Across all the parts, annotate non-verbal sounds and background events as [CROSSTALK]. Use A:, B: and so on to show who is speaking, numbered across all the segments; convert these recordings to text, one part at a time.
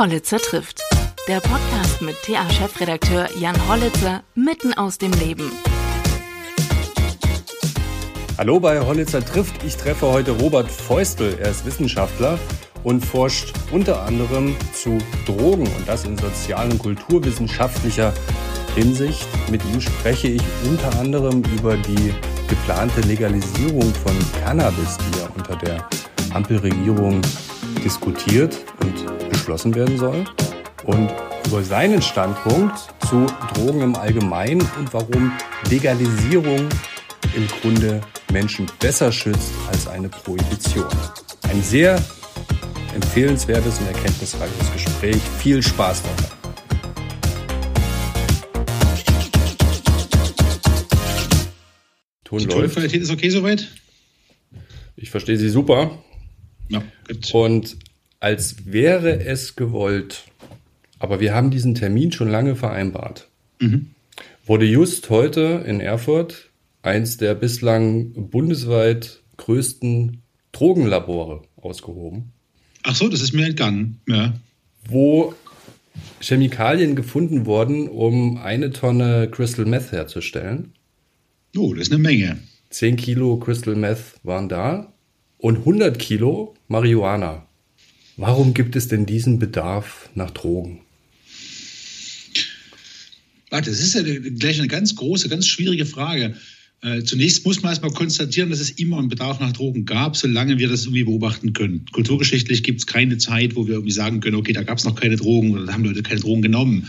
A: Hollitzer trifft. Der Podcast mit TA-Chefredakteur Jan Hollitzer mitten aus dem Leben.
B: Hallo bei Hollitzer trifft. Ich treffe heute Robert Feustel. Er ist Wissenschaftler und forscht unter anderem zu Drogen und das in sozial- und kulturwissenschaftlicher Hinsicht. Mit ihm spreche ich unter anderem über die geplante Legalisierung von Cannabis, die ja unter der Ampelregierung diskutiert und beschlossen werden soll. Und über seinen Standpunkt zu Drogen im Allgemeinen und warum Legalisierung im Grunde Menschen besser schützt als eine Prohibition. Ein sehr empfehlenswertes und erkenntnisreiches Gespräch. Viel Spaß dabei.
C: Ton Die. Tonqualität ist okay soweit?
B: Ich verstehe Sie super. Ja. Und als wäre es gewollt, aber wir haben diesen Termin schon lange vereinbart, mhm. wurde just heute in Erfurt eins der bislang bundesweit größten Drogenlabore ausgehoben.
C: Ach so, das ist mir entgangen, ja.
B: Wo Chemikalien gefunden wurden, um eine Tonne Crystal Meth herzustellen.
C: Oh, das ist eine Menge.
B: 10 Kilo Crystal Meth waren da und 100 Kilo Marihuana. Warum gibt es denn diesen Bedarf nach Drogen?
C: Das ist ja gleich eine ganz große, ganz schwierige Frage. Äh, zunächst muss man erstmal konstatieren, dass es immer einen Bedarf nach Drogen gab, solange wir das irgendwie beobachten können. Kulturgeschichtlich gibt es keine Zeit, wo wir irgendwie sagen können, okay, da gab es noch keine Drogen oder da haben Leute keine Drogen genommen.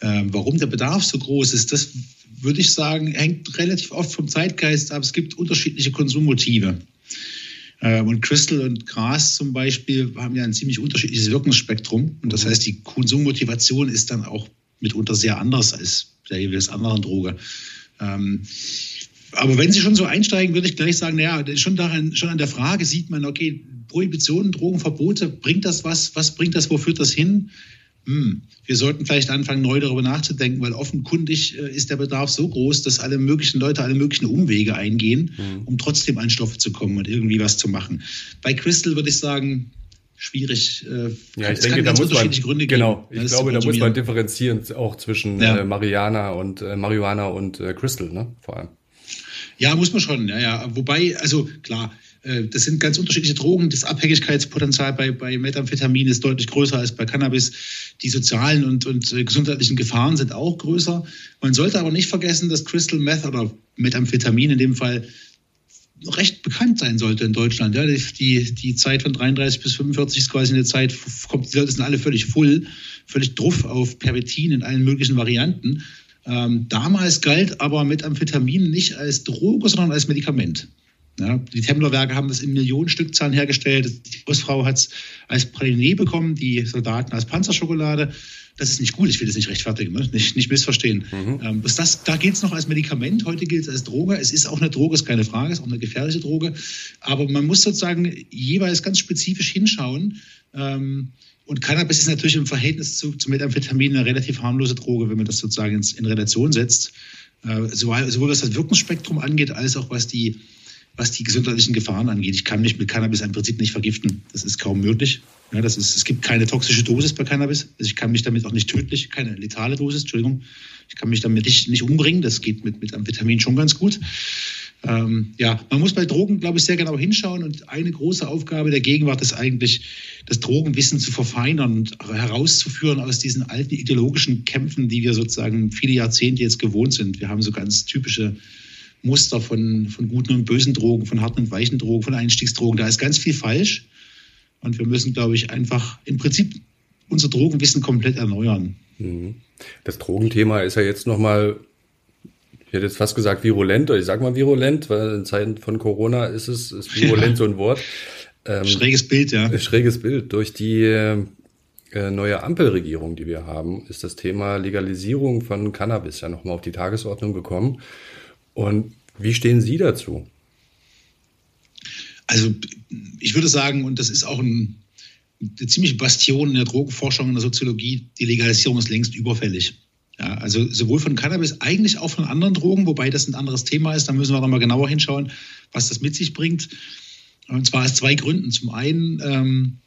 C: Ähm, warum der Bedarf so groß ist, das würde ich sagen, hängt relativ oft vom Zeitgeist ab. Es gibt unterschiedliche Konsummotive. Ähm, und Crystal und Gras zum Beispiel haben ja ein ziemlich unterschiedliches Wirkungsspektrum. Und das heißt, die Konsummotivation ist dann auch mitunter sehr anders als der jeweils anderen Droge. Ähm, aber wenn Sie schon so einsteigen, würde ich gleich sagen, naja, schon, daran, schon an der Frage sieht man, okay, Prohibitionen, Drogenverbote, bringt das was? Was bringt das? Wo führt das hin? Hm, wir sollten vielleicht anfangen, neu darüber nachzudenken, weil offenkundig äh, ist der Bedarf so groß, dass alle möglichen Leute alle möglichen Umwege eingehen, mhm. um trotzdem an Stoffe zu kommen und irgendwie was zu machen. Bei Crystal würde ich sagen, schwierig.
B: Äh, ja, ich denke, da muss man, Gründe genau, ich glaube, da muss man differenzieren auch zwischen ja. äh, Mariana und äh, Marihuana und äh, Crystal, ne, vor allem.
C: Ja, muss man schon, ja, ja. Wobei, also klar, das sind ganz unterschiedliche Drogen. Das Abhängigkeitspotenzial bei, bei Methamphetamin ist deutlich größer als bei Cannabis. Die sozialen und, und äh, gesundheitlichen Gefahren sind auch größer. Man sollte aber nicht vergessen, dass Crystal Meth oder Methamphetamin in dem Fall recht bekannt sein sollte in Deutschland. Ja, die, die Zeit von 33 bis 45 ist quasi eine Zeit, kommt, die Leute sind alle völlig voll, völlig druff auf Pervitin in allen möglichen Varianten. Ähm, damals galt aber Methamphetamin nicht als Droge, sondern als Medikament. Ja, die Templerwerke haben das in Millionenstückzahlen hergestellt. Die Hausfrau hat es als Praline bekommen, die Soldaten als Panzerschokolade. Das ist nicht gut, ich will das nicht rechtfertigen, ne? nicht, nicht missverstehen. Mhm. Ähm, das, da gilt es noch als Medikament, heute gilt es als Droge. Es ist auch eine Droge, ist keine Frage, ist auch eine gefährliche Droge. Aber man muss sozusagen jeweils ganz spezifisch hinschauen. Ähm, und Cannabis ist natürlich im Verhältnis zu, zu Methamphetamin eine relativ harmlose Droge, wenn man das sozusagen in, in Relation setzt. Äh, sowohl, sowohl was das Wirkungsspektrum angeht, als auch was die was die gesundheitlichen Gefahren angeht. Ich kann mich mit Cannabis im Prinzip nicht vergiften. Das ist kaum möglich. Ja, das ist, es gibt keine toxische Dosis bei Cannabis. Also ich kann mich damit auch nicht tödlich, keine letale Dosis, Entschuldigung. Ich kann mich damit nicht, nicht umbringen. Das geht mit, mit Amphetamin schon ganz gut. Ähm, ja, man muss bei Drogen, glaube ich, sehr genau hinschauen. Und eine große Aufgabe der Gegenwart ist eigentlich, das Drogenwissen zu verfeinern und herauszuführen aus diesen alten ideologischen Kämpfen, die wir sozusagen viele Jahrzehnte jetzt gewohnt sind. Wir haben so ganz typische Muster von, von guten und bösen Drogen, von harten und weichen Drogen, von Einstiegsdrogen. Da ist ganz viel falsch. Und wir müssen, glaube ich, einfach im Prinzip unser Drogenwissen komplett erneuern.
B: Mhm. Das Drogenthema ist ja jetzt nochmal, ich hätte jetzt fast gesagt virulent, oder ich sage mal virulent, weil in Zeiten von Corona ist es ist [LAUGHS] virulent ja. so ein Wort.
C: Ähm, schräges Bild, ja.
B: Schräges Bild. Durch die äh, neue Ampelregierung, die wir haben, ist das Thema Legalisierung von Cannabis ja nochmal auf die Tagesordnung gekommen. Und wie stehen Sie dazu?
C: Also ich würde sagen, und das ist auch ein, eine ziemliche Bastion in der Drogenforschung, in der Soziologie, die Legalisierung ist längst überfällig. Ja, also sowohl von Cannabis, eigentlich auch von anderen Drogen, wobei das ein anderes Thema ist. Da müssen wir nochmal genauer hinschauen, was das mit sich bringt. Und zwar aus zwei Gründen. Zum einen ähm,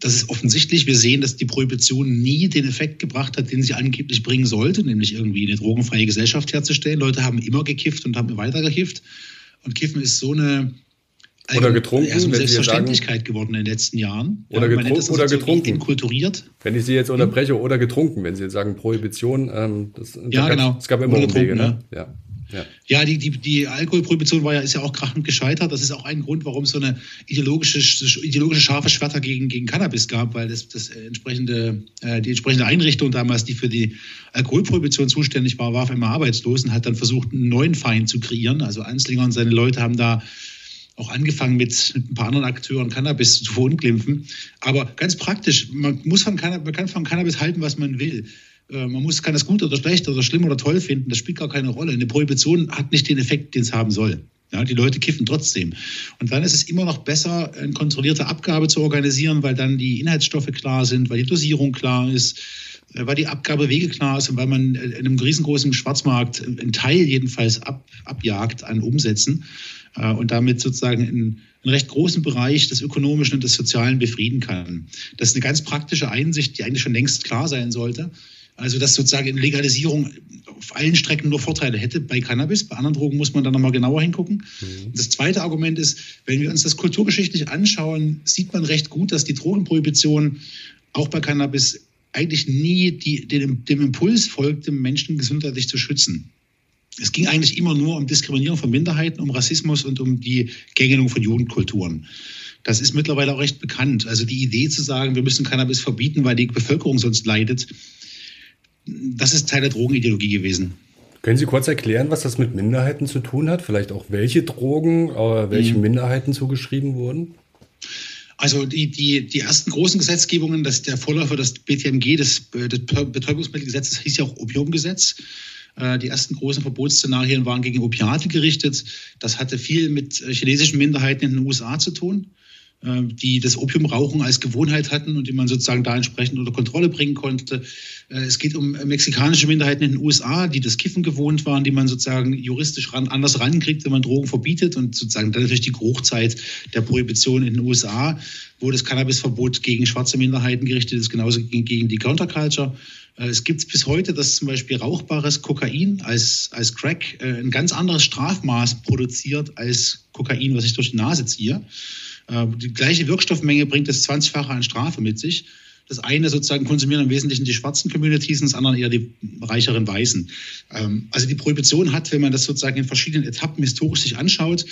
C: das ist offensichtlich. Wir sehen, dass die Prohibition nie den Effekt gebracht hat, den sie angeblich bringen sollte, nämlich irgendwie eine drogenfreie Gesellschaft herzustellen. Leute haben immer gekifft und haben weiter gekifft. Und Kiffen ist so eine
B: oder getrunken,
C: also eine Selbstverständlichkeit sagen, geworden in den letzten Jahren.
B: Oder, ja, getru oder
C: so
B: getrunken.
C: Kulturiert.
B: Wenn ich Sie jetzt unterbreche, hm? oder getrunken, wenn Sie jetzt sagen Prohibition, ähm, das,
C: ja, genau.
B: es gab immer Umwege, ne? Ja.
C: Ja, ja die, die, die Alkoholprohibition war ja, ist ja auch krachend gescheitert. Das ist auch ein Grund, warum es so eine ideologische, ideologische scharfe Schwerter gegen, gegen Cannabis gab, weil das, das entsprechende, äh, die entsprechende Einrichtung damals, die für die Alkoholprohibition zuständig war, war auf einmal arbeitslos und hat dann versucht, einen neuen Feind zu kreieren. Also Anslinger und seine Leute haben da auch angefangen mit, mit ein paar anderen Akteuren Cannabis zu verunglimpfen. Aber ganz praktisch, man, muss von Cannabis, man kann von Cannabis halten, was man will. Äh, man muss, kann das gut oder schlecht oder schlimm oder toll finden, das spielt gar keine Rolle. Eine Prohibition hat nicht den Effekt, den es haben soll. Ja, die Leute kiffen trotzdem. Und dann ist es immer noch besser, eine kontrollierte Abgabe zu organisieren, weil dann die Inhaltsstoffe klar sind, weil die Dosierung klar ist, äh, weil die Abgabewege klar ist und weil man in einem riesengroßen Schwarzmarkt einen Teil jedenfalls ab, abjagt an Umsätzen äh, und damit sozusagen in einen recht großen Bereich des Ökonomischen und des Sozialen befrieden kann. Das ist eine ganz praktische Einsicht, die eigentlich schon längst klar sein sollte. Also, dass sozusagen Legalisierung auf allen Strecken nur Vorteile hätte bei Cannabis. Bei anderen Drogen muss man dann nochmal genauer hingucken. Mhm. Das zweite Argument ist, wenn wir uns das kulturgeschichtlich anschauen, sieht man recht gut, dass die Drogenprohibition auch bei Cannabis eigentlich nie die, dem, dem Impuls folgt, den Menschen gesundheitlich zu schützen. Es ging eigentlich immer nur um Diskriminierung von Minderheiten, um Rassismus und um die Gängelung von Jugendkulturen. Das ist mittlerweile auch recht bekannt. Also die Idee zu sagen, wir müssen Cannabis verbieten, weil die Bevölkerung sonst leidet, das ist Teil der Drogenideologie gewesen.
B: Können Sie kurz erklären, was das mit Minderheiten zu tun hat? Vielleicht auch welche Drogen, äh, welchen mhm. Minderheiten zugeschrieben wurden?
C: Also die, die, die ersten großen Gesetzgebungen, das, der Vorläufer des BTMG, des, des Betäubungsmittelgesetzes, hieß ja auch Opiumgesetz. Äh, die ersten großen Verbotsszenarien waren gegen Opiate gerichtet. Das hatte viel mit äh, chinesischen Minderheiten in den USA zu tun. Äh, die das Opiumrauchen als Gewohnheit hatten und die man sozusagen da entsprechend unter Kontrolle bringen konnte. Äh, es geht um mexikanische Minderheiten in den USA, die das Kiffen gewohnt waren, die man sozusagen juristisch ran, anders rankriegt, wenn man Drogen verbietet und sozusagen dann natürlich die Hochzeit der Prohibition in den USA, wo das Cannabisverbot gegen schwarze Minderheiten gerichtet ist, genauso gegen, gegen die Counterculture. Äh, es gibt bis heute, dass zum Beispiel rauchbares Kokain als, als Crack ein ganz anderes Strafmaß produziert als Kokain, was ich durch die Nase ziehe. Äh, die gleiche Wirkstoffmenge bringt das 20-fache an Strafe mit sich. Das eine sozusagen konsumieren im Wesentlichen die schwarzen Communities und das andere eher die reicheren Weißen. Ähm, also die Prohibition hat, wenn man das sozusagen in verschiedenen Etappen historisch sich anschaut,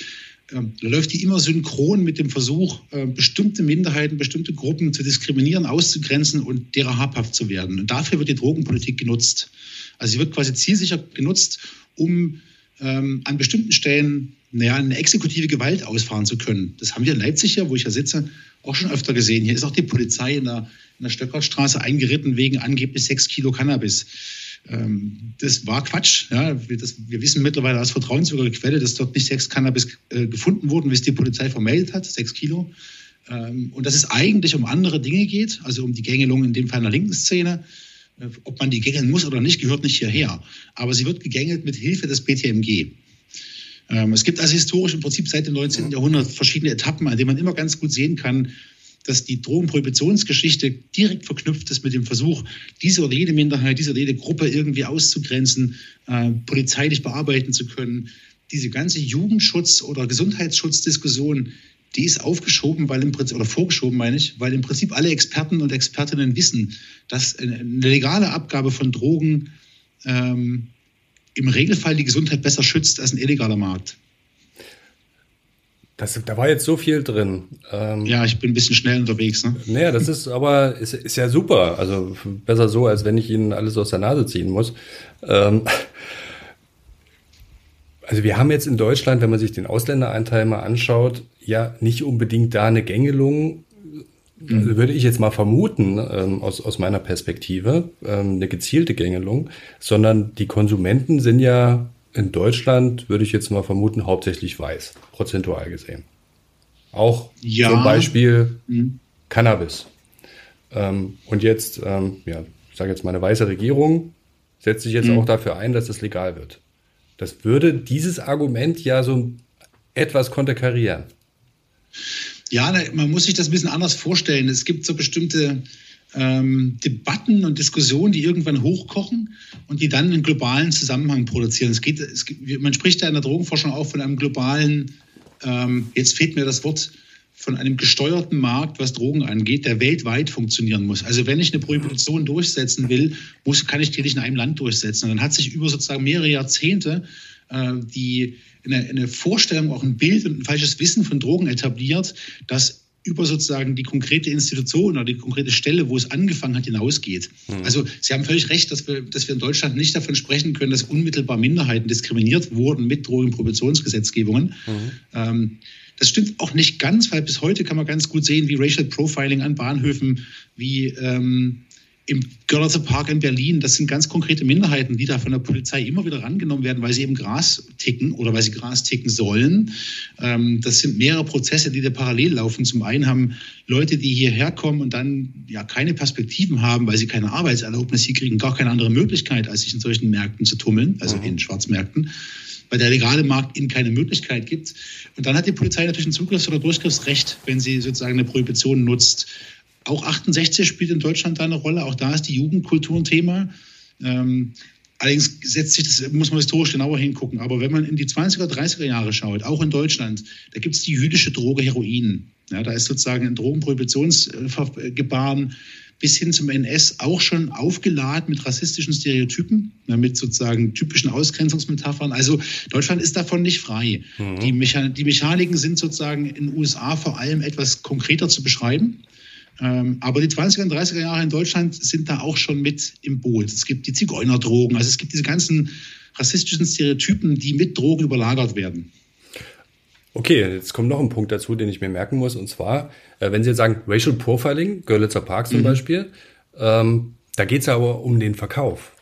C: ähm, läuft die immer synchron mit dem Versuch, bestimmte Minderheiten, bestimmte Gruppen zu diskriminieren, auszugrenzen und derer habhaft zu werden. Und dafür wird die Drogenpolitik genutzt. Also sie wird quasi zielsicher genutzt, um ähm, an bestimmten Stellen naja, eine exekutive Gewalt ausfahren zu können. Das haben wir in Leipzig ja, wo ich ja sitze, auch schon öfter gesehen. Hier ist auch die Polizei in der, in der Stöckerstraße eingeritten wegen angeblich sechs Kilo Cannabis. Ähm, das war Quatsch. Ja. Wir, das, wir wissen mittlerweile aus vertrauenswürdiger Quelle, dass dort nicht sechs Cannabis äh, gefunden wurden, wie es die Polizei vermeldet hat, sechs Kilo. Ähm, und dass es eigentlich um andere Dinge geht, also um die Gängelung in dem Fall in der linken Szene. Äh, ob man die gängeln muss oder nicht, gehört nicht hierher. Aber sie wird gegängelt mit Hilfe des BTMG. Ähm, es gibt also historisch im Prinzip seit dem 19. Jahrhundert verschiedene Etappen, an denen man immer ganz gut sehen kann, dass die Drogenprohibitionsgeschichte direkt verknüpft ist mit dem Versuch, diese oder jede Minderheit, diese oder jede Gruppe irgendwie auszugrenzen, äh, polizeilich bearbeiten zu können. Diese ganze Jugendschutz- oder Gesundheitsschutzdiskussion, die ist aufgeschoben, weil im Prinzip, oder vorgeschoben meine ich, weil im Prinzip alle Experten und Expertinnen wissen, dass eine legale Abgabe von Drogen ähm, im Regelfall die Gesundheit besser schützt als ein illegaler Markt.
B: Das, da war jetzt so viel drin.
C: Ähm, ja, ich bin ein bisschen schnell unterwegs. Ne?
B: Naja, das ist aber ist, ist ja super. Also besser so, als wenn ich Ihnen alles aus der Nase ziehen muss. Ähm, also wir haben jetzt in Deutschland, wenn man sich den Ausländeranteil mal anschaut, ja nicht unbedingt da eine Gängelung mhm. würde ich jetzt mal vermuten, ähm, aus, aus meiner Perspektive, ähm, eine gezielte Gängelung, sondern die Konsumenten sind ja in Deutschland, würde ich jetzt mal vermuten, hauptsächlich weiß, prozentual gesehen. Auch ja. zum Beispiel mhm. Cannabis. Ähm, und jetzt, ähm, ja, ich sage jetzt mal, eine weiße Regierung setzt sich jetzt mhm. auch dafür ein, dass das legal wird. Das würde dieses Argument ja so etwas konterkarieren.
C: Ja, man muss sich das ein bisschen anders vorstellen. Es gibt so bestimmte ähm, Debatten und Diskussionen, die irgendwann hochkochen und die dann einen globalen Zusammenhang produzieren. Es geht, es man spricht ja in der Drogenforschung auch von einem globalen, ähm, jetzt fehlt mir das Wort, von einem gesteuerten Markt, was Drogen angeht, der weltweit funktionieren muss. Also wenn ich eine Prohibition durchsetzen will, muss, kann ich die nicht in einem Land durchsetzen. Und dann hat sich über sozusagen mehrere Jahrzehnte die eine, eine Vorstellung, auch ein Bild und ein falsches Wissen von Drogen etabliert, das über sozusagen die konkrete Institution oder die konkrete Stelle, wo es angefangen hat, hinausgeht. Mhm. Also Sie haben völlig recht, dass wir, dass wir in Deutschland nicht davon sprechen können, dass unmittelbar Minderheiten diskriminiert wurden mit Drogenprohibitionsgesetzgebungen. Mhm. Ähm, das stimmt auch nicht ganz, weil bis heute kann man ganz gut sehen, wie Racial Profiling an Bahnhöfen, wie ähm, im Görlitzer Park in Berlin, das sind ganz konkrete Minderheiten, die da von der Polizei immer wieder rangenommen werden, weil sie eben Gras ticken oder weil sie Gras ticken sollen. Ähm, das sind mehrere Prozesse, die da parallel laufen. Zum einen haben Leute, die hierher kommen und dann ja keine Perspektiven haben, weil sie keine Arbeitserlaubnis hier kriegen, gar keine andere Möglichkeit, als sich in solchen Märkten zu tummeln, also mhm. in Schwarzmärkten weil der legale Markt ihnen keine Möglichkeit gibt. Und dann hat die Polizei natürlich ein Zugriffs- oder Durchgriffsrecht, wenn sie sozusagen eine Prohibition nutzt. Auch 68 spielt in Deutschland da eine Rolle. Auch da ist die Jugendkultur ein Thema. Ähm, allerdings setzt sich das, muss man historisch genauer hingucken. Aber wenn man in die 20er, 30er Jahre schaut, auch in Deutschland, da gibt es die jüdische Droge Heroin. Ja, da ist sozusagen ein Drogenprohibitionsgebaren bis hin zum NS auch schon aufgeladen mit rassistischen Stereotypen, mit sozusagen typischen Ausgrenzungsmetaphern. Also Deutschland ist davon nicht frei. Mhm. Die, Mechan die Mechaniken sind sozusagen in den USA vor allem etwas konkreter zu beschreiben. Ähm, aber die 20er und 30er Jahre in Deutschland sind da auch schon mit im Boot. Es gibt die Zigeunerdrogen, also es gibt diese ganzen rassistischen Stereotypen, die mit Drogen überlagert werden.
B: Okay, jetzt kommt noch ein Punkt dazu, den ich mir merken muss. Und zwar, äh, wenn Sie jetzt sagen Racial Profiling, Görlitzer Park zum mhm. Beispiel, ähm, da geht es aber um den Verkauf.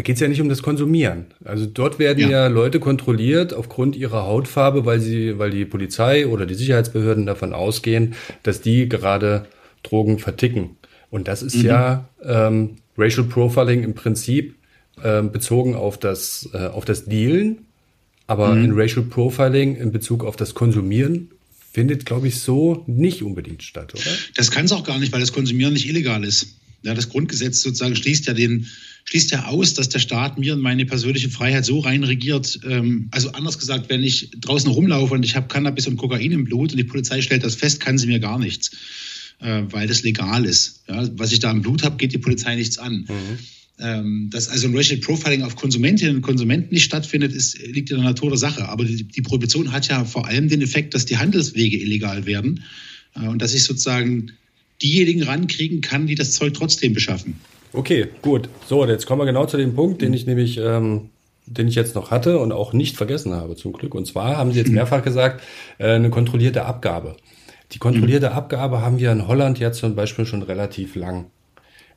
B: Da geht es ja nicht um das Konsumieren. Also dort werden ja. ja. Leute kontrolliert aufgrund ihrer Hautfarbe, weil sie, weil die Polizei oder die Sicherheitsbehörden davon ausgehen, dass die gerade Drogen verticken. Und das ist mhm. ja ähm, Racial Profiling im Prinzip äh, bezogen auf das, äh, auf das Dealen, aber mhm. in Racial Profiling in Bezug auf das Konsumieren findet, glaube ich, so nicht unbedingt statt, oder?
C: Das kann es auch gar nicht, weil das Konsumieren nicht illegal ist. Ja, das Grundgesetz sozusagen schließt ja den, schließt ja aus, dass der Staat mir und meine persönliche Freiheit so reinregiert. Ähm, also anders gesagt, wenn ich draußen rumlaufe und ich habe Cannabis und Kokain im Blut und die Polizei stellt das fest, kann sie mir gar nichts, äh, weil das legal ist. Ja, was ich da im Blut habe, geht die Polizei nichts an. Mhm. Ähm, dass also ein Racial Profiling auf Konsumentinnen und Konsumenten nicht stattfindet, ist, liegt in der Natur der Sache. Aber die, die Prohibition hat ja vor allem den Effekt, dass die Handelswege illegal werden äh, und dass ich sozusagen diejenigen rankriegen kann, die das Zeug trotzdem beschaffen.
B: Okay, gut. So, jetzt kommen wir genau zu dem Punkt, den ich nämlich, ähm, den ich jetzt noch hatte und auch nicht vergessen habe, zum Glück. Und zwar haben Sie jetzt [CLEARS THROAT] mehrfach gesagt, äh, eine kontrollierte Abgabe. Die kontrollierte mhm. Abgabe haben wir in Holland ja zum Beispiel schon relativ lang.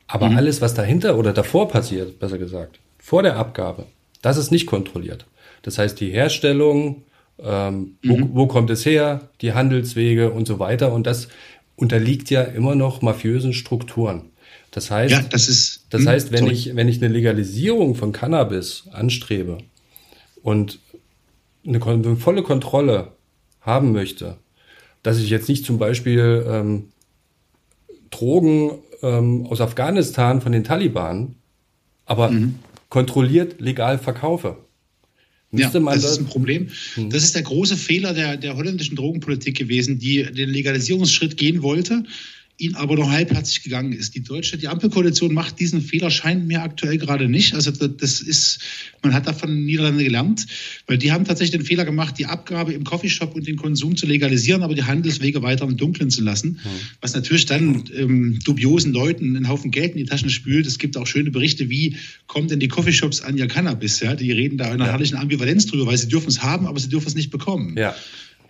B: Aber mhm. alles, was dahinter oder davor passiert, besser gesagt, vor der Abgabe, das ist nicht kontrolliert. Das heißt, die Herstellung, ähm, mhm. wo, wo kommt es her, die Handelswege und so weiter. Und das unterliegt ja immer noch mafiösen Strukturen. Das heißt,
C: ja, das ist,
B: das hm, heißt, wenn ich, wenn ich eine Legalisierung von Cannabis anstrebe und eine, eine volle Kontrolle haben möchte, dass ich jetzt nicht zum Beispiel ähm, Drogen ähm, aus Afghanistan von den Taliban, aber mhm. kontrolliert legal verkaufe.
C: Ja, das ist ein Problem. Mhm. Das ist der große Fehler der, der holländischen Drogenpolitik gewesen, die den Legalisierungsschritt gehen wollte ihn aber noch halbherzig gegangen ist. Die deutsche, die Ampelkoalition macht diesen Fehler, scheint mir aktuell gerade nicht. Also das ist, man hat davon Niederlande gelernt, weil die haben tatsächlich den Fehler gemacht, die Abgabe im Coffeeshop und den Konsum zu legalisieren, aber die Handelswege weiter im Dunkeln zu lassen, mhm. was natürlich dann ähm, dubiosen Leuten einen Haufen Geld in die Taschen spült. Es gibt auch schöne Berichte, wie kommen denn die Coffeeshops an ihr Cannabis? Ja, die reden da in einer ja. herrlichen Ambivalenz drüber, weil sie dürfen es haben, aber sie dürfen es nicht bekommen. Ja.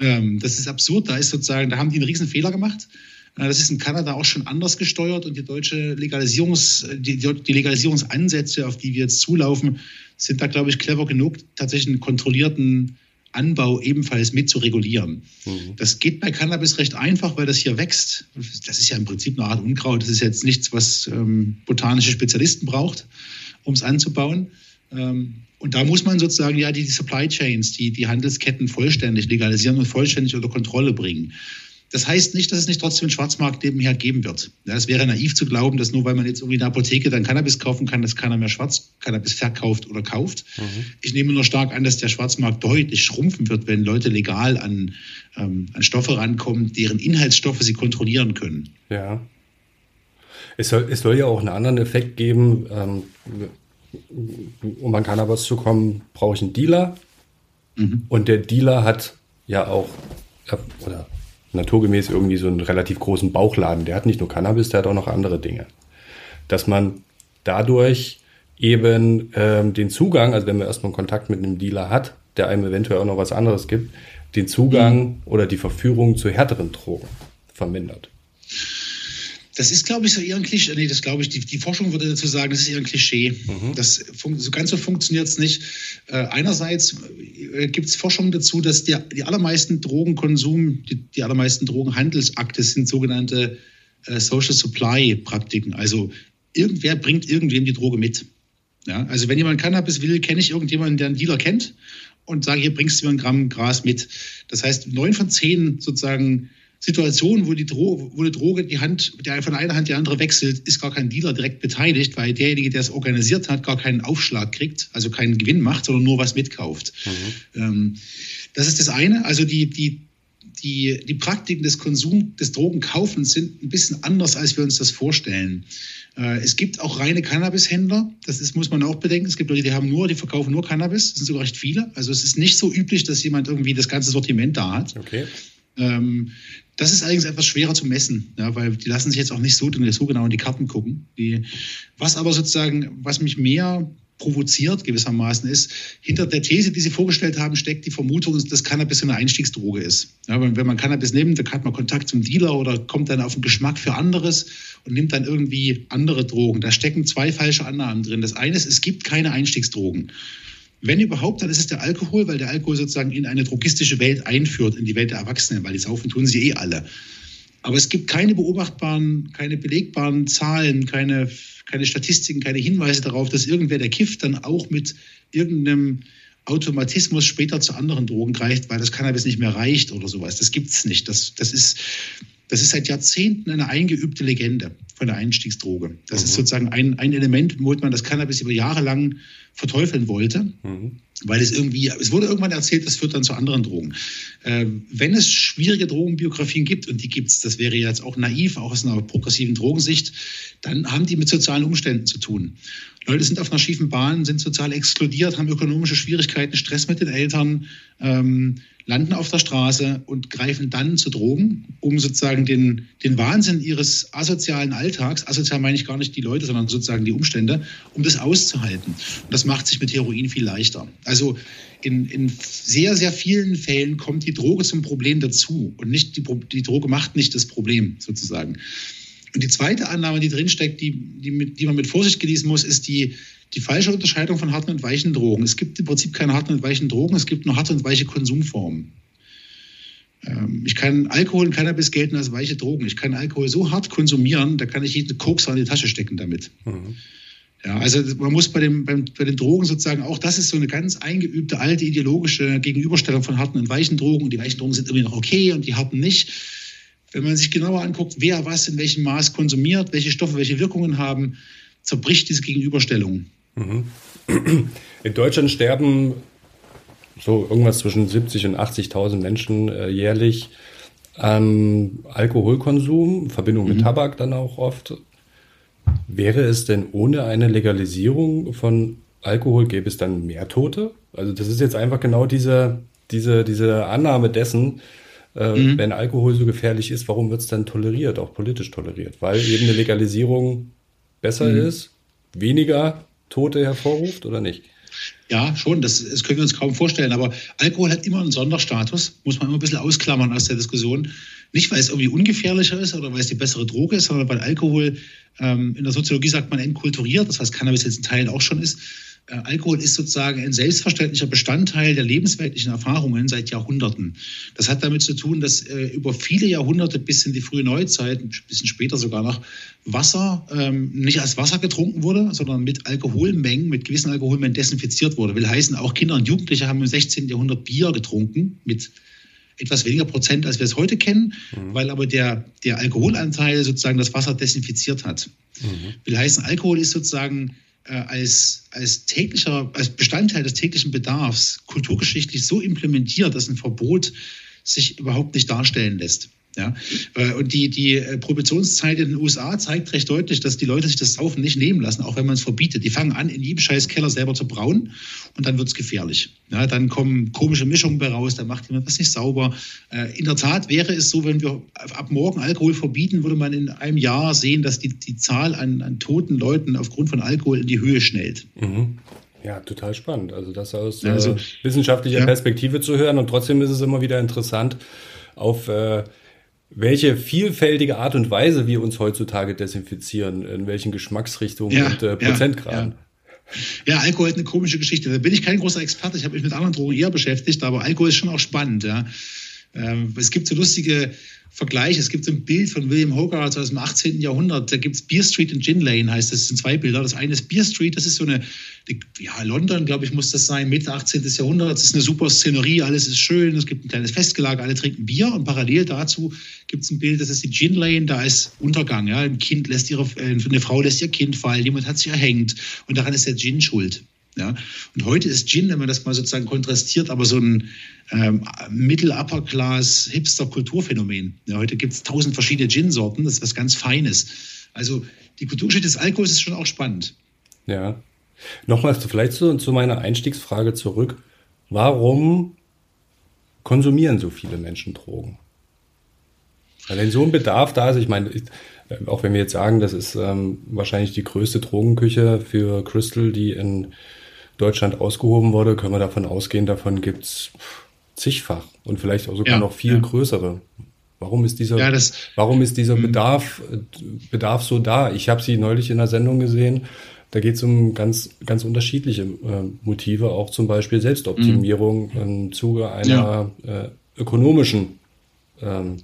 C: Ähm, das ist absurd. Da ist sozusagen, da haben die einen riesen Fehler gemacht. Das ist in Kanada auch schon anders gesteuert und die deutsche Legalisierungs, die, die Legalisierungsansätze, auf die wir jetzt zulaufen, sind da, glaube ich, clever genug, tatsächlich einen kontrollierten Anbau ebenfalls mit zu regulieren. Mhm. Das geht bei Cannabis recht einfach, weil das hier wächst. Das ist ja im Prinzip eine Art Unkraut. Das ist jetzt nichts, was ähm, botanische Spezialisten braucht, um es anzubauen. Ähm, und da muss man sozusagen ja die, die Supply Chains, die, die Handelsketten vollständig legalisieren und vollständig unter Kontrolle bringen. Das heißt nicht, dass es nicht trotzdem einen Schwarzmarkt nebenher geben wird. Ja, es wäre naiv zu glauben, dass nur weil man jetzt irgendwie in der Apotheke dann Cannabis kaufen kann, dass keiner mehr Schwarzcannabis verkauft oder kauft. Mhm. Ich nehme nur stark an, dass der Schwarzmarkt deutlich schrumpfen wird, wenn Leute legal an, ähm, an Stoffe rankommen, deren Inhaltsstoffe sie kontrollieren können.
B: Ja. Es soll, es soll ja auch einen anderen Effekt geben. Ähm, um an Cannabis zu kommen, brauche ich einen Dealer. Mhm. Und der Dealer hat ja auch, oder naturgemäß irgendwie so einen relativ großen Bauchladen. Der hat nicht nur Cannabis, der hat auch noch andere Dinge. Dass man dadurch eben ähm, den Zugang, also wenn man erstmal einen Kontakt mit einem Dealer hat, der einem eventuell auch noch was anderes gibt, den Zugang mhm. oder die Verführung zu härteren Drogen vermindert.
C: Das ist, glaube ich, so eher ein Klischee. Nee, das glaube ich, die, die Forschung würde dazu sagen, das ist eher ein Klischee. Mhm. Das, so ganz so funktioniert es nicht. Äh, einerseits äh, gibt es Forschung dazu, dass die, die allermeisten Drogenkonsum, die, die allermeisten Drogenhandelsakte sind sogenannte äh, Social Supply Praktiken. Also irgendwer bringt irgendwem die Droge mit. Ja, also wenn jemand Cannabis will, kenne ich irgendjemanden, der einen Dealer kennt und sage, hier bringst du mir ein Gramm Gras mit. Das heißt, neun von zehn sozusagen Situation, wo die, Dro wo die Droge die Hand, der von einer Hand die andere wechselt, ist gar kein Dealer direkt beteiligt, weil derjenige, der es organisiert hat, gar keinen Aufschlag kriegt, also keinen Gewinn macht, sondern nur was mitkauft. Mhm. Ähm, das ist das eine. Also die, die, die, die Praktiken des Konsums, des Drogenkaufens sind ein bisschen anders, als wir uns das vorstellen. Äh, es gibt auch reine Cannabishändler, das ist, muss man auch bedenken. Es gibt Leute, die haben nur, die verkaufen nur Cannabis, das sind sogar recht viele. Also es ist nicht so üblich, dass jemand irgendwie das ganze Sortiment da hat. Okay. Ähm, das ist allerdings etwas schwerer zu messen, ja, weil die lassen sich jetzt auch nicht so, so genau in die Karten gucken. Die, was aber sozusagen, was mich mehr provoziert gewissermaßen ist, hinter der These, die Sie vorgestellt haben, steckt die Vermutung, dass Cannabis eine Einstiegsdroge ist. Ja, wenn man Cannabis nimmt, dann hat man Kontakt zum Dealer oder kommt dann auf den Geschmack für anderes und nimmt dann irgendwie andere Drogen. Da stecken zwei falsche Annahmen drin. Das eine ist, es gibt keine Einstiegsdrogen. Wenn überhaupt, dann ist es der Alkohol, weil der Alkohol sozusagen in eine drogistische Welt einführt, in die Welt der Erwachsenen, weil die saufen tun sie eh alle. Aber es gibt keine beobachtbaren, keine belegbaren Zahlen, keine, keine Statistiken, keine Hinweise darauf, dass irgendwer, der kifft, dann auch mit irgendeinem Automatismus später zu anderen Drogen greift, weil das Cannabis nicht mehr reicht oder sowas. Das gibt es nicht. Das, das, ist, das ist seit Jahrzehnten eine eingeübte Legende von der Einstiegsdroge. Das mhm. ist sozusagen ein, ein Element, womit man das Cannabis über Jahre lang verteufeln wollte, mhm. weil es irgendwie, es wurde irgendwann erzählt, das führt dann zu anderen Drogen. Äh, wenn es schwierige Drogenbiografien gibt, und die gibt es, das wäre jetzt auch naiv, auch aus einer progressiven Drogensicht, dann haben die mit sozialen Umständen zu tun. Leute sind auf einer schiefen Bahn, sind sozial exkludiert, haben ökonomische Schwierigkeiten, Stress mit den Eltern, ähm, landen auf der Straße und greifen dann zu Drogen, um sozusagen den, den Wahnsinn ihres asozialen Alltags, asozial meine ich gar nicht die Leute, sondern sozusagen die Umstände, um das auszuhalten. Und das macht sich mit Heroin viel leichter. Also in, in sehr, sehr vielen Fällen kommt die Droge zum Problem dazu und nicht die, die Droge macht nicht das Problem sozusagen. Und die zweite Annahme, die drinsteckt, die, die, die man mit Vorsicht genießen muss, ist die, die falsche Unterscheidung von harten und weichen Drogen. Es gibt im Prinzip keine harten und weichen Drogen, es gibt nur harte und weiche Konsumformen. Ähm, ich kann Alkohol und Cannabis gelten als weiche Drogen. Ich kann Alkohol so hart konsumieren, da kann ich jeden Koks in die Tasche stecken damit. Mhm. Ja, also man muss bei, dem, beim, bei den Drogen sozusagen auch, das ist so eine ganz eingeübte alte ideologische Gegenüberstellung von harten und weichen Drogen. Und die weichen Drogen sind irgendwie noch okay und die harten nicht. Wenn man sich genauer anguckt, wer was in welchem Maß konsumiert, welche Stoffe welche Wirkungen haben, zerbricht diese Gegenüberstellung.
B: Mhm. [CLEARS THROAT] In Deutschland sterben so irgendwas zwischen 70 und 80.000 Menschen äh, jährlich an Alkoholkonsum, Verbindung mit mhm. Tabak dann auch oft. Wäre es denn ohne eine Legalisierung von Alkohol, gäbe es dann mehr Tote? Also das ist jetzt einfach genau diese, diese, diese Annahme dessen, äh, mhm. wenn Alkohol so gefährlich ist, warum wird es dann toleriert, auch politisch toleriert? Weil eben eine Legalisierung besser mhm. ist, weniger Tote hervorruft oder nicht?
C: Ja, schon, das, das können wir uns kaum vorstellen. Aber Alkohol hat immer einen Sonderstatus, muss man immer ein bisschen ausklammern aus der Diskussion. Nicht, weil es irgendwie ungefährlicher ist oder weil es die bessere Droge ist, sondern weil Alkohol ähm, in der Soziologie sagt man entkulturiert, das heißt Cannabis jetzt in Teilen auch schon ist. Äh, Alkohol ist sozusagen ein selbstverständlicher Bestandteil der lebensweltlichen Erfahrungen seit Jahrhunderten. Das hat damit zu tun, dass äh, über viele Jahrhunderte bis in die frühe Neuzeit, ein bisschen später sogar noch, Wasser ähm, nicht als Wasser getrunken wurde, sondern mit Alkoholmengen, mit gewissen Alkoholmengen desinfiziert wurde. Will heißen, auch Kinder und Jugendliche haben im 16. Jahrhundert Bier getrunken mit etwas weniger Prozent, als wir es heute kennen, mhm. weil aber der, der Alkoholanteil sozusagen das Wasser desinfiziert hat. Mhm. Will heißen, Alkohol ist sozusagen als, als täglicher, als Bestandteil des täglichen Bedarfs kulturgeschichtlich so implementiert, dass ein Verbot sich überhaupt nicht darstellen lässt. Ja? Äh, und die, die äh, Prohibitionszeit in den USA zeigt recht deutlich, dass die Leute sich das Saufen nicht nehmen lassen, auch wenn man es verbietet. Die fangen an, in jedem scheiß Keller selber zu brauen und dann wird es gefährlich. Ja, dann kommen komische Mischungen bei raus, dann macht jemand was nicht sauber. Äh, in der Tat wäre es so, wenn wir ab morgen Alkohol verbieten, würde man in einem Jahr sehen, dass die, die Zahl an, an toten Leuten aufgrund von Alkohol in die Höhe schnellt.
B: Mhm. Ja, total spannend. Also das aus also, äh, wissenschaftlicher ja. Perspektive zu hören und trotzdem ist es immer wieder interessant, auf äh, welche vielfältige Art und Weise wir uns heutzutage desinfizieren, in welchen Geschmacksrichtungen ja, und äh, Prozentgraden.
C: Ja, ja. ja, Alkohol ist eine komische Geschichte. Da bin ich kein großer Experte. Ich habe mich mit anderen Drogen eher beschäftigt, aber Alkohol ist schon auch spannend. Ja. Ähm, es gibt so lustige Vergleiche. Es gibt so ein Bild von William Hogarth aus dem 18. Jahrhundert. Da gibt es Beer Street und Gin Lane, heißt das. Das sind zwei Bilder. Das eine ist Beer Street, das ist so eine, ja, London, glaube ich, muss das sein, Mitte 18. Jahrhundert. Das ist eine super Szenerie, alles ist schön. Es gibt ein kleines Festgelage, alle trinken Bier. Und parallel dazu gibt es ein Bild, das ist die Gin Lane, da ist Untergang. Ja. Ein Kind lässt ihre, äh, eine Frau lässt ihr Kind fallen, jemand hat sich erhängt. Und daran ist der Gin schuld. Ja? Und heute ist Gin, wenn man das mal sozusagen kontrastiert, aber so ein ähm, Mittel-Upper-Class-Hipster-Kulturphänomen. Ja, heute gibt es tausend verschiedene Gin-Sorten, das ist was ganz Feines. Also die Kulturgeschichte des Alkohols ist schon auch spannend.
B: Ja. Nochmal vielleicht zu, zu meiner Einstiegsfrage zurück. Warum konsumieren so viele Menschen Drogen? Weil wenn so ein Bedarf da ist, ich meine, auch wenn wir jetzt sagen, das ist ähm, wahrscheinlich die größte Drogenküche für Crystal, die in Deutschland ausgehoben wurde, können wir davon ausgehen, davon gibt es zigfach und vielleicht auch sogar ja, noch viel ja. größere. Warum ist dieser, ja, das, warum ist dieser mhm. Bedarf, Bedarf so da? Ich habe sie neulich in der Sendung gesehen. Da geht es um ganz, ganz unterschiedliche äh, Motive, auch zum Beispiel Selbstoptimierung mhm. im Zuge einer äh, ökonomischen ähm,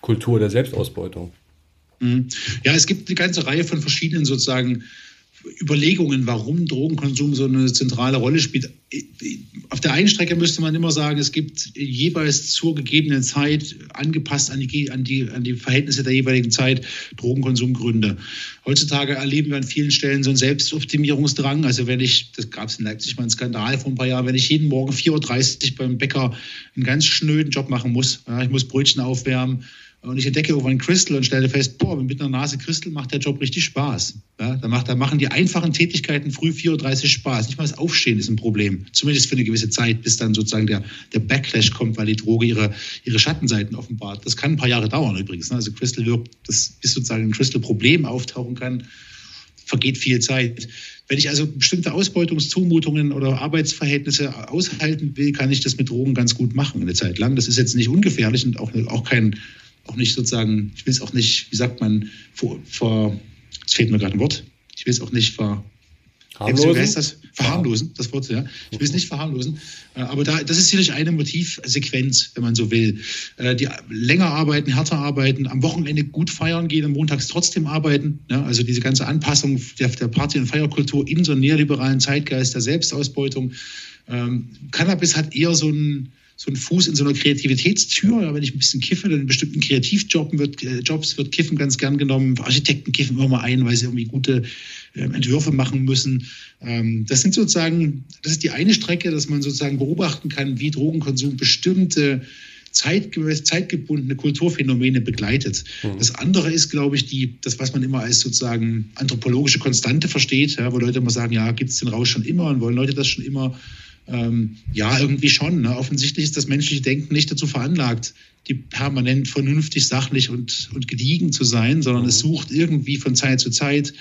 B: Kultur der Selbstausbeutung.
C: Mhm. Ja, es gibt eine ganze Reihe von verschiedenen sozusagen Überlegungen, warum Drogenkonsum so eine zentrale Rolle spielt. Auf der einen Strecke müsste man immer sagen, es gibt jeweils zur gegebenen Zeit, angepasst an die, an die, an die Verhältnisse der jeweiligen Zeit, Drogenkonsumgründe. Heutzutage erleben wir an vielen Stellen so einen Selbstoptimierungsdrang. Also wenn ich, das gab es in Leipzig mal einen Skandal vor ein paar Jahren, wenn ich jeden Morgen 4.30 Uhr beim Bäcker einen ganz schnöden Job machen muss, ja, ich muss Brötchen aufwärmen, und ich entdecke irgendwann Crystal und stelle fest, boah, mit einer Nase Crystal macht der Job richtig Spaß. Ja, da, macht, da machen die einfachen Tätigkeiten früh 4.30 Uhr Spaß. Nicht mal das Aufstehen ist ein Problem. Zumindest für eine gewisse Zeit, bis dann sozusagen der, der Backlash kommt, weil die Droge ihre, ihre Schattenseiten offenbart. Das kann ein paar Jahre dauern übrigens. Ne? Also Crystal wirkt, das bis sozusagen ein Crystal-Problem auftauchen kann, vergeht viel Zeit. Wenn ich also bestimmte Ausbeutungszumutungen oder Arbeitsverhältnisse aushalten will, kann ich das mit Drogen ganz gut machen, eine Zeit lang. Das ist jetzt nicht ungefährlich und auch, auch kein auch nicht sozusagen, ich will es auch nicht, wie sagt man, vor, vor es fehlt mir gerade ein Wort, ich will es auch nicht ver,
B: Verharmlosen? Wie
C: heißt das? Verharmlosen, das Wort, ja. Ich will es nicht verharmlosen. Äh, aber da, das ist sicherlich eine Motivsequenz, wenn man so will. Äh, die länger arbeiten, härter arbeiten, am Wochenende gut feiern gehen, am montags trotzdem arbeiten. Ja, also diese ganze Anpassung der, der Party- und Feierkultur in so einen neoliberalen Zeitgeist der Selbstausbeutung. Ähm, Cannabis hat eher so ein, so ein Fuß in so einer Kreativitätstür. Ja, wenn ich ein bisschen kiffe, dann in bestimmten Kreativjobs wird, äh, Jobs wird Kiffen ganz gern genommen. Architekten kiffen immer mal ein, weil sie irgendwie gute äh, Entwürfe machen müssen. Ähm, das sind sozusagen, das ist die eine Strecke, dass man sozusagen beobachten kann, wie Drogenkonsum bestimmte zeitgemäß, zeitgebundene Kulturphänomene begleitet. Mhm. Das andere ist, glaube ich, die, das, was man immer als sozusagen anthropologische Konstante versteht, ja, wo Leute immer sagen, ja, gibt es den Rausch schon immer und wollen Leute das schon immer? Ähm, ja, irgendwie schon. Ne? Offensichtlich ist das menschliche Denken nicht dazu veranlagt, die permanent vernünftig, sachlich und, und gediegen zu sein, sondern mhm. es sucht irgendwie von Zeit zu Zeit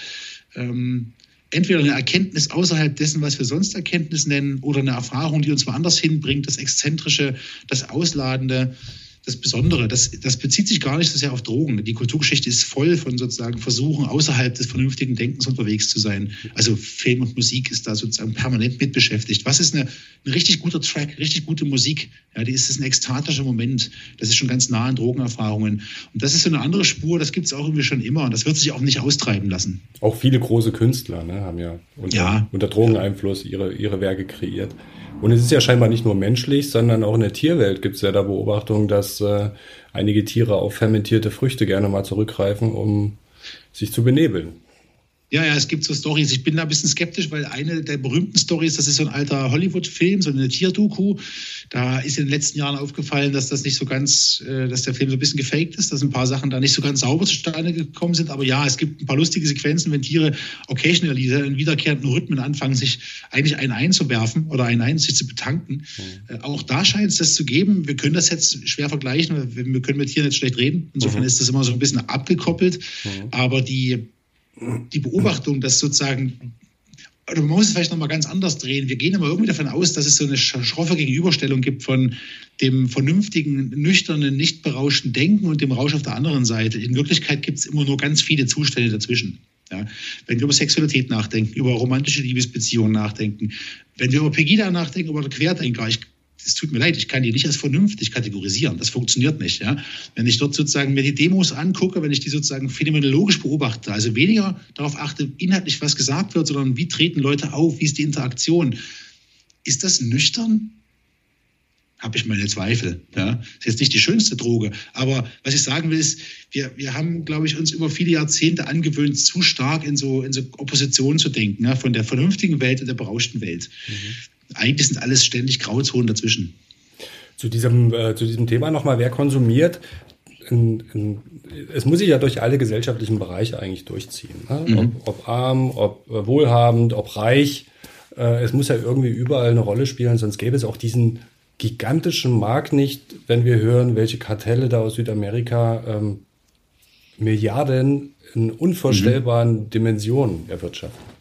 C: ähm, entweder eine Erkenntnis außerhalb dessen, was wir sonst Erkenntnis nennen, oder eine Erfahrung, die uns woanders hinbringt, das Exzentrische, das Ausladende. Das Besondere. Das, das bezieht sich gar nicht so sehr auf Drogen. Die Kulturgeschichte ist voll von sozusagen Versuchen, außerhalb des vernünftigen Denkens unterwegs zu sein. Also Film und Musik ist da sozusagen permanent mit beschäftigt. Was ist eine, ein richtig guter Track, richtig gute Musik? Ja, die ist, ist ein ekstatischer Moment. Das ist schon ganz nah an Drogenerfahrungen. Und das ist so eine andere Spur, das gibt es auch irgendwie schon immer. Und das wird sich auch nicht austreiben lassen.
B: Auch viele große Künstler ne, haben ja unter, ja. unter Drogeneinfluss ihre, ihre Werke kreiert. Und es ist ja scheinbar nicht nur menschlich, sondern auch in der Tierwelt gibt es ja da Beobachtungen, dass äh, einige Tiere auf fermentierte Früchte gerne mal zurückgreifen, um sich zu benebeln.
C: Ja, ja, es gibt so Stories. Ich bin da ein bisschen skeptisch, weil eine der berühmten Stories, das ist so ein alter Hollywood-Film, so eine Tierdoku. Da ist in den letzten Jahren aufgefallen, dass das nicht so ganz, äh, dass der Film so ein bisschen gefaked ist, dass ein paar Sachen da nicht so ganz sauber zustande gekommen sind. Aber ja, es gibt ein paar lustige Sequenzen, wenn Tiere occasionally in wiederkehrenden Rhythmen anfangen, sich eigentlich einen einzuwerfen oder einen ein, sich zu betanken. Mhm. Auch da scheint es das zu geben. Wir können das jetzt schwer vergleichen, wir können mit Tieren jetzt schlecht reden. Insofern mhm. ist das immer so ein bisschen abgekoppelt. Mhm. Aber die die Beobachtung, dass sozusagen, oder man muss es vielleicht nochmal ganz anders drehen. Wir gehen immer irgendwie davon aus, dass es so eine schroffe Gegenüberstellung gibt von dem vernünftigen, nüchternen, nicht berauschten Denken und dem Rausch auf der anderen Seite. In Wirklichkeit gibt es immer nur ganz viele Zustände dazwischen. Ja, wenn wir über Sexualität nachdenken, über romantische Liebesbeziehungen nachdenken, wenn wir über Pegida nachdenken, über Querdenker, ich es tut mir leid, ich kann die nicht als vernünftig kategorisieren. Das funktioniert nicht. Ja? Wenn ich dort sozusagen mir die Demos angucke, wenn ich die sozusagen phänomenologisch beobachte, also weniger darauf achte, inhaltlich was gesagt wird, sondern wie treten Leute auf, wie ist die Interaktion, ist das nüchtern? Habe ich meine Zweifel. Ja? Das ist jetzt nicht die schönste Droge. Aber was ich sagen will, ist, wir, wir haben, glaube ich, uns über viele Jahrzehnte angewöhnt, zu stark in so, in so Opposition zu denken, ja? von der vernünftigen Welt und der berauschten Welt. Mhm eigentlich sind alles ständig Grauzonen dazwischen.
B: Zu diesem, äh, zu diesem Thema nochmal, wer konsumiert? In, in, es muss sich ja durch alle gesellschaftlichen Bereiche eigentlich durchziehen. Ne? Mhm. Ob, ob, arm, ob äh, wohlhabend, ob reich. Äh, es muss ja irgendwie überall eine Rolle spielen, sonst gäbe es auch diesen gigantischen Markt nicht, wenn wir hören, welche Kartelle da aus Südamerika ähm, Milliarden in unvorstellbaren mhm. Dimensionen erwirtschaften.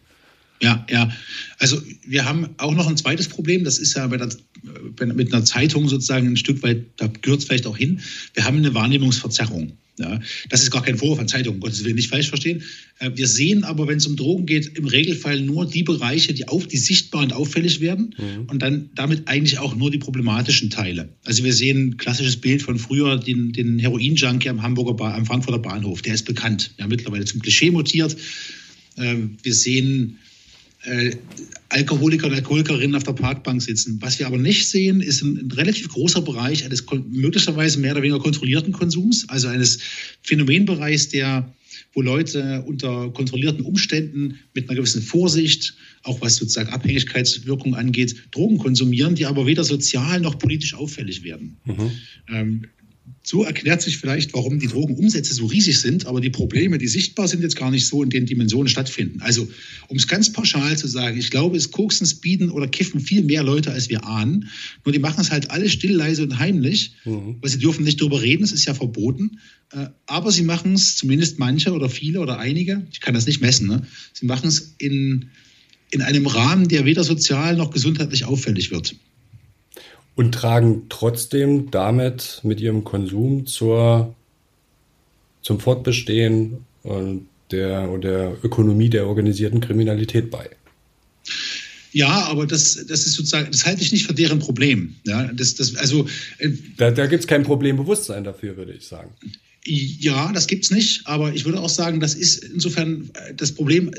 C: Ja, ja. Also wir haben auch noch ein zweites Problem. Das ist ja bei der, mit einer Zeitung sozusagen ein Stück weit, da gehört es vielleicht auch hin. Wir haben eine Wahrnehmungsverzerrung. Ja, das ist gar kein Vorwurf an Zeitungen, Gottes Willen, nicht falsch verstehen. Äh, wir sehen aber, wenn es um Drogen geht, im Regelfall nur die Bereiche, die auf die sichtbar und auffällig werden mhm. und dann damit eigentlich auch nur die problematischen Teile. Also wir sehen ein klassisches Bild von früher, den, den Heroin-Junkie am Hamburger ba am Frankfurter Bahnhof. Der ist bekannt, ja, mittlerweile zum Klischee mutiert. Ähm, wir sehen äh, Alkoholiker und Alkoholikerinnen auf der Parkbank sitzen. Was wir aber nicht sehen, ist ein, ein, relativ großer Bereich eines möglicherweise mehr oder weniger kontrollierten Konsums, also eines Phänomenbereichs, der wo Leute unter kontrollierten Umständen mit einer gewissen Vorsicht, auch was sozusagen Abhängigkeitswirkung angeht, Drogen konsumieren, die aber weder sozial noch politisch auffällig werden. Mhm. Ähm, so erklärt sich vielleicht, warum die Drogenumsätze so riesig sind, aber die Probleme, die sichtbar sind, jetzt gar nicht so in den Dimensionen stattfinden. Also, um es ganz pauschal zu sagen, ich glaube, es koksen, speeden oder kiffen viel mehr Leute, als wir ahnen. Nur die machen es halt alle still, leise und heimlich, mhm. weil sie dürfen nicht darüber reden, es ist ja verboten. Äh, aber sie machen es, zumindest manche oder viele oder einige, ich kann das nicht messen, ne? sie machen es in, in einem Rahmen, der weder sozial noch gesundheitlich auffällig wird
B: und tragen trotzdem damit mit ihrem Konsum zur, zum Fortbestehen und der, und der Ökonomie der organisierten Kriminalität bei.
C: Ja, aber das, das ist sozusagen, das halte ich nicht für deren Problem. Ja, das, das, also,
B: äh, da da gibt es kein Problembewusstsein dafür, würde ich sagen.
C: Ja, das gibt es nicht, aber ich würde auch sagen, das ist insofern äh, das Problem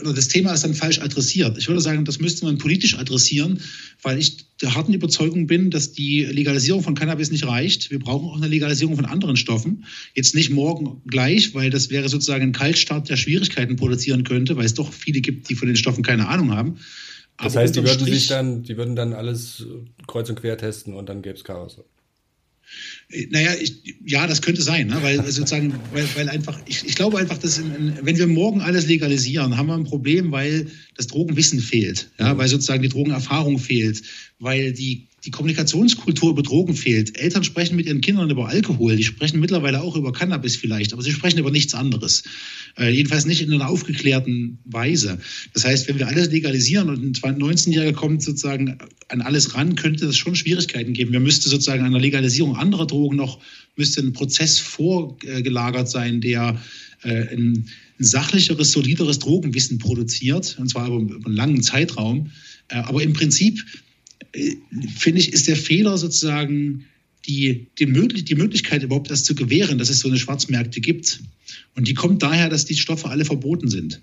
C: oder das Thema ist dann falsch adressiert. Ich würde sagen, das müsste man politisch adressieren, weil ich der harten Überzeugung bin, dass die Legalisierung von Cannabis nicht reicht. Wir brauchen auch eine Legalisierung von anderen Stoffen. Jetzt nicht morgen gleich, weil das wäre sozusagen ein Kaltstart, der Schwierigkeiten produzieren könnte, weil es doch viele gibt, die von den Stoffen keine Ahnung haben.
B: Das heißt, die würden sich dann, die würden dann alles kreuz und quer testen und dann gäbe es Chaos.
C: Naja, ich, ja, das könnte sein, ne? weil sozusagen, weil, weil einfach, ich, ich glaube einfach, dass in, wenn wir morgen alles legalisieren, haben wir ein Problem, weil das Drogenwissen fehlt, ja, weil sozusagen die Drogenerfahrung fehlt, weil die die Kommunikationskultur über Drogen fehlt. Eltern sprechen mit ihren Kindern über Alkohol, die sprechen mittlerweile auch über Cannabis vielleicht, aber sie sprechen über nichts anderes. Äh, jedenfalls nicht in einer aufgeklärten Weise. Das heißt, wenn wir alles legalisieren und ein 19-Jähriger kommt sozusagen an alles ran, könnte es schon Schwierigkeiten geben. Wir müsste sozusagen der Legalisierung anderer Drogen noch, müsste ein Prozess vorgelagert sein, der äh, ein, sachlicheres, solideres Drogenwissen produziert, und zwar über, über einen langen Zeitraum. Äh, aber im Prinzip finde ich, ist der Fehler sozusagen, die, die, möglich, die Möglichkeit überhaupt das zu gewähren, dass es so eine Schwarzmärkte gibt. Und die kommt daher, dass die Stoffe alle verboten sind.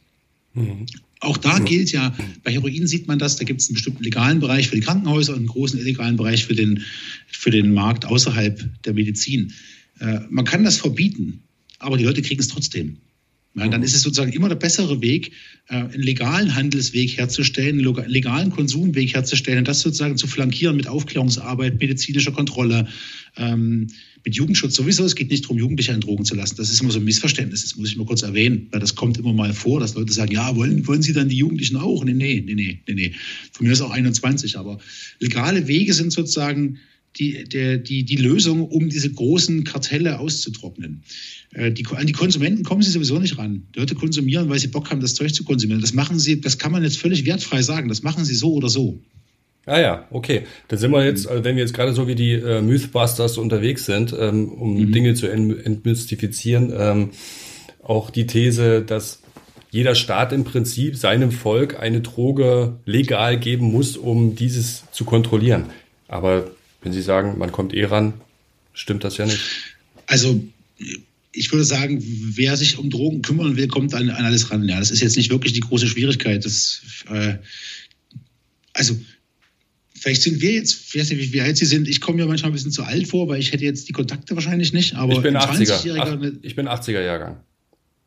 C: Mhm. Auch da gilt ja, bei Heroin sieht man das, da gibt es einen bestimmten legalen Bereich für die Krankenhäuser und einen großen illegalen Bereich für den, für den Markt außerhalb der Medizin. Äh, man kann das verbieten, aber die Leute kriegen es trotzdem. Ja, dann ist es sozusagen immer der bessere Weg, äh, einen legalen Handelsweg herzustellen, einen legalen Konsumweg herzustellen und das sozusagen zu flankieren mit Aufklärungsarbeit, medizinischer Kontrolle, ähm, mit Jugendschutz sowieso. Es geht nicht darum, Jugendliche an Drogen zu lassen. Das ist immer so ein Missverständnis. Das muss ich mal kurz erwähnen, weil das kommt immer mal vor, dass Leute sagen, ja, wollen, wollen Sie dann die Jugendlichen auch? Nee, nee, nee, nee, nee. Von mir ist auch 21, aber legale Wege sind sozusagen die, der, die, die Lösung, um diese großen Kartelle auszutrocknen. Äh, die, an die Konsumenten kommen sie sowieso nicht ran. Die Leute konsumieren, weil sie Bock haben, das Zeug zu konsumieren. Das machen sie, das kann man jetzt völlig wertfrei sagen. Das machen sie so oder so.
B: Ah ja, okay. Dann sind wir jetzt, also wenn wir jetzt gerade so wie die äh, Mythbusters unterwegs sind, ähm, um mhm. Dinge zu entmystifizieren, ähm, auch die These, dass jeder Staat im Prinzip seinem Volk eine Droge legal geben muss, um dieses zu kontrollieren. Aber wenn Sie sagen, man kommt eh ran, stimmt das ja nicht.
C: Also ich würde sagen, wer sich um Drogen kümmern will, kommt an, an alles ran. Ja, das ist jetzt nicht wirklich die große Schwierigkeit. Das, äh, also vielleicht sind wir jetzt, ich weiß nicht, wie alt Sie sind. Ich komme mir manchmal ein bisschen zu alt vor, weil ich hätte jetzt die Kontakte wahrscheinlich nicht. Aber
B: ich bin 80er. ich bin 80er Jahrgang.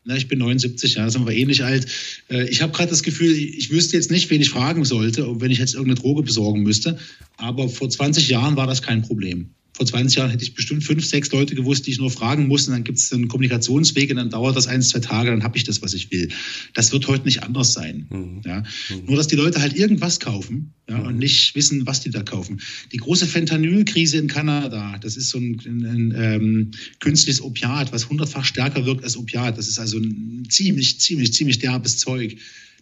C: Na, ich bin 79, ja, sind wir ähnlich alt. Äh, ich habe gerade das Gefühl, ich wüsste jetzt nicht, wen ich fragen sollte, wenn ich jetzt irgendeine Droge besorgen müsste. Aber vor 20 Jahren war das kein Problem vor 20 Jahren hätte ich bestimmt fünf, sechs Leute gewusst, die ich nur fragen muss. Und dann gibt es einen Kommunikationsweg und dann dauert das ein, zwei Tage, dann habe ich das, was ich will. Das wird heute nicht anders sein. Mhm. Ja? Mhm. Nur, dass die Leute halt irgendwas kaufen ja, mhm. und nicht wissen, was die da kaufen. Die große Fentanyl-Krise in Kanada, das ist so ein, ein, ein ähm, künstliches Opiat, was hundertfach stärker wirkt als Opiat. Das ist also ein ziemlich, ziemlich, ziemlich derbes Zeug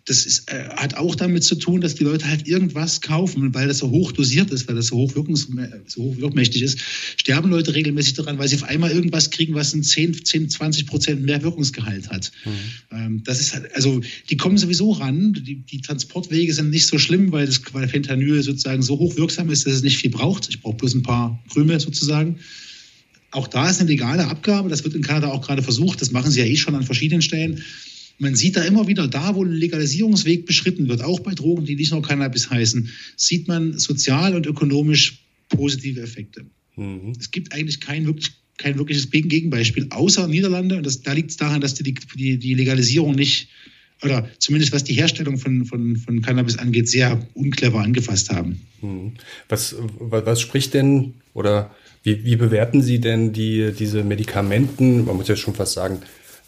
C: das ist, äh, hat auch damit zu tun, dass die Leute halt irgendwas kaufen, weil das so hoch dosiert ist, weil das so hoch, wirkungs so hoch wirkmächtig ist, sterben Leute regelmäßig daran, weil sie auf einmal irgendwas kriegen, was ein 10, 10 20 Prozent mehr Wirkungsgehalt hat. Mhm. Ähm, das ist halt, also die kommen sowieso ran. Die, die, Transportwege sind nicht so schlimm, weil das weil Fentanyl sozusagen so hoch wirksam ist, dass es nicht viel braucht. Ich brauche bloß ein paar Krümel sozusagen. Auch da ist eine legale Abgabe. Das wird in Kanada auch gerade versucht. Das machen sie ja eh schon an verschiedenen Stellen man sieht da immer wieder, da wo ein Legalisierungsweg beschritten wird, auch bei Drogen, die nicht nur Cannabis heißen, sieht man sozial und ökonomisch positive Effekte. Mhm. Es gibt eigentlich kein, wirklich, kein wirkliches Gegenbeispiel, außer Niederlande. Und das, da liegt es daran, dass die, die, die Legalisierung nicht, oder zumindest was die Herstellung von, von, von Cannabis angeht, sehr unclever angefasst haben.
B: Mhm. Was, was spricht denn oder wie, wie bewerten Sie denn die, diese Medikamenten, man muss ja schon fast sagen,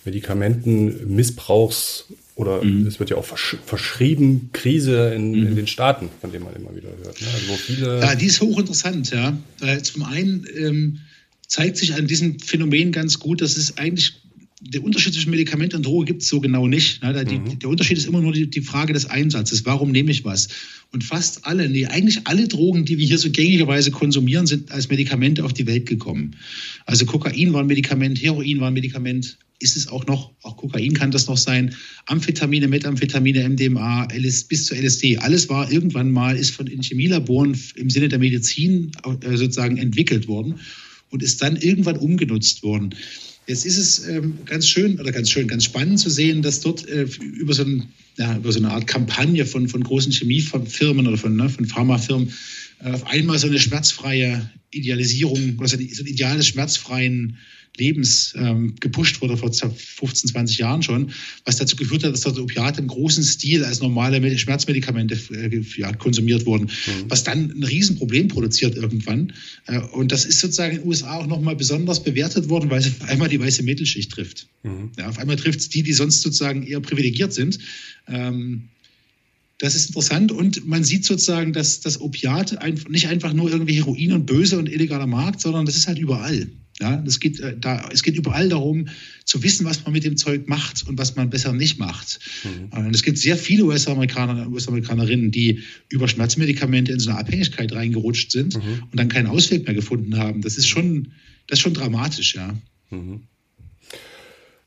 B: Medikamentenmissbrauchs oder mhm. es wird ja auch versch verschrieben, Krise in, mhm. in, den Staaten, von dem man immer wieder hört. Ne?
C: Also viele ja, die ist hochinteressant, ja. Zum einen ähm, zeigt sich an diesem Phänomen ganz gut, dass es eigentlich der Unterschied zwischen Medikament und Droge gibt es so genau nicht. Ne? Die, mhm. Der Unterschied ist immer nur die, die, Frage des Einsatzes. Warum nehme ich was? Und fast alle, nee, eigentlich alle Drogen, die wir hier so gängigerweise konsumieren, sind als Medikamente auf die Welt gekommen. Also Kokain war ein Medikament, Heroin war ein Medikament, ist es auch noch, auch Kokain kann das noch sein, Amphetamine, Methamphetamine, MDMA, LS, bis zu LSD. Alles war irgendwann mal, ist von in Chemielaboren im Sinne der Medizin äh, sozusagen entwickelt worden und ist dann irgendwann umgenutzt worden. Jetzt ist es ähm, ganz schön oder ganz schön, ganz spannend zu sehen, dass dort äh, über, so ein, ja, über so eine Art Kampagne von, von großen Chemiefirmen oder von, ne, von Pharmafirmen äh, auf einmal so eine schmerzfreie Idealisierung oder so ein Ideal des schmerzfreien Lebens ähm, gepusht wurde vor 15, 20 Jahren schon, was dazu geführt hat, dass dort Opiate im großen Stil als normale Schmerzmedikamente äh, ja, konsumiert wurden, mhm. was dann ein Riesenproblem produziert irgendwann. Äh, und das ist sozusagen in den USA auch nochmal besonders bewertet worden, weil es auf einmal die weiße Mittelschicht trifft. Mhm. Ja, auf einmal trifft es die, die sonst sozusagen eher privilegiert sind. Ähm, Das ist interessant und man sieht sozusagen, dass das Opiat nicht einfach nur irgendwie Heroin und böse und illegaler Markt, sondern das ist halt überall. Ja, es geht, äh, da, es geht überall darum, zu wissen, was man mit dem Zeug macht und was man besser nicht macht. Mhm. Und es gibt sehr viele US-Amerikaner und US-Amerikanerinnen, die über Schmerzmedikamente in so eine Abhängigkeit reingerutscht sind mhm. und dann keinen Ausweg mehr gefunden haben. Das ist schon, das ist schon dramatisch, ja. Mhm.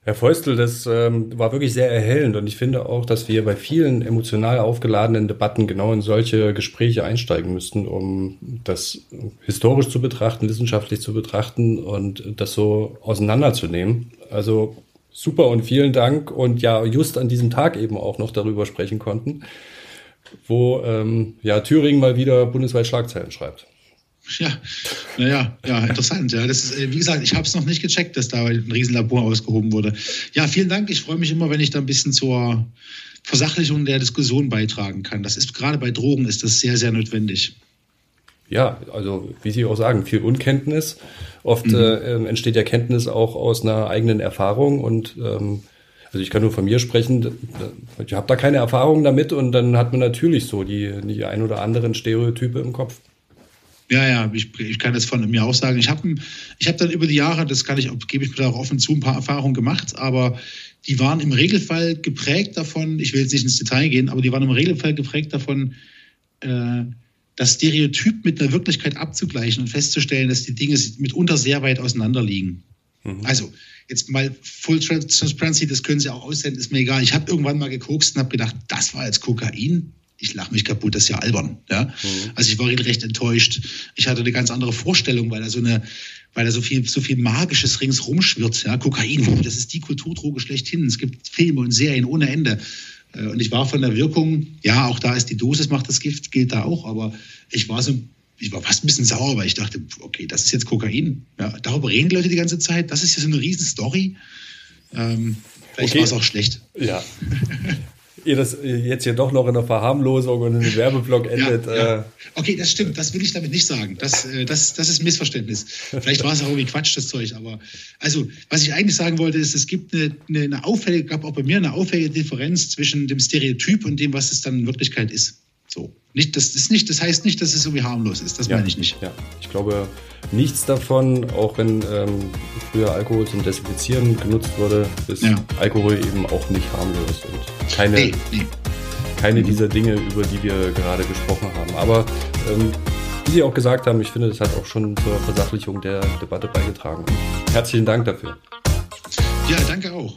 B: Herr Feustel, das ähm, war wirklich sehr erhellend und ich finde auch, dass wir bei vielen emotional aufgeladenen Debatten genau in solche Gespräche einsteigen müssten, um das historisch zu betrachten, wissenschaftlich zu betrachten und das so auseinanderzunehmen. Also super und vielen Dank und ja, just an diesem Tag eben auch noch darüber sprechen konnten, wo ähm, ja Thüringen mal wieder bundesweit Schlagzeilen schreibt.
C: Ja, naja, ja, interessant. Ja, das ist, äh, wie gesagt, ich habe es noch nicht gecheckt, dass da ein Riesenlabor ausgehoben wurde. Ja, vielen Dank. Ich freue mich immer, wenn ich da ein bisschen zur Versachlichung der Diskussion beitragen kann. Das ist gerade bei Drogen ist das sehr, sehr notwendig.
B: Ja, also wie Sie auch sagen, viel Unkenntnis. Oft mhm. äh, ähm, entsteht Erkenntnis auch aus einer eigenen Erfahrung und ähm, also ich kann nur von mir sprechen, ich habe da keine Erfahrung damit und dann hat man natürlich so die, die ein oder anderen Stereotype im Kopf.
C: Ja, ja, ich, ich kann das von mir auch sagen. Ich habe ich hab dann über die Jahre, das kann ich, gebe ich mir da auch offen zu, ein paar Erfahrungen gemacht, aber die waren im Regelfall geprägt davon, ich will jetzt nicht ins Detail gehen, aber die waren im Regelfall geprägt davon, äh, das Stereotyp mit einer Wirklichkeit abzugleichen und festzustellen, dass die Dinge mitunter sehr weit auseinander liegen. Mhm. Also, jetzt mal Full Transparency, das können Sie auch aussenden, ist mir egal. Ich habe irgendwann mal gekokst und habe gedacht, das war jetzt Kokain ich lache mich kaputt, das ist ja albern. Ja? Mhm. Also ich war recht enttäuscht. Ich hatte eine ganz andere Vorstellung, weil da so eine, weil da so viel, so viel Magisches ringsrum schwirrt. Ja? Kokain, das ist die Kulturdroge schlechthin. Es gibt Filme und Serien ohne Ende. Äh, und ich war von der Wirkung, ja, auch da ist die Dosis macht das Gift, gilt da auch, aber ich war so, ich war fast ein bisschen sauer, weil ich dachte, okay, das ist jetzt Kokain. Ja, darüber reden die Leute die ganze Zeit. Das ist ja so eine riesen Story. Ähm, vielleicht okay. war es auch schlecht.
B: Ja. [LAUGHS] ihr das jetzt hier doch noch in einer Verharmlosung und in einem Werbeblock endet. Ja, ja. Äh,
C: okay, das stimmt. Das will ich damit nicht sagen. Das, äh, das, das ist ein Missverständnis. Vielleicht war es auch irgendwie Quatsch, das Zeug. Aber also, was ich eigentlich sagen wollte, ist, es gibt eine, eine, eine auffällige, gab auch bei mir eine auffällige Differenz zwischen dem Stereotyp und dem, was es dann in Wirklichkeit ist. So. Nicht, das, ist nicht, das heißt nicht, dass es irgendwie harmlos ist. Das ja, meine ich nicht.
B: Ja, ich glaube, nichts davon, auch wenn ähm, früher Alkohol zum Desinfizieren genutzt wurde, ist ja. Alkohol eben auch nicht harmlos. Und keine, nee, nee. keine mhm. dieser Dinge, über die wir gerade gesprochen haben. Aber ähm, wie Sie auch gesagt haben, ich finde, das hat auch schon zur Versachlichung der Debatte beigetragen. Herzlichen Dank dafür.
C: Ja, danke auch.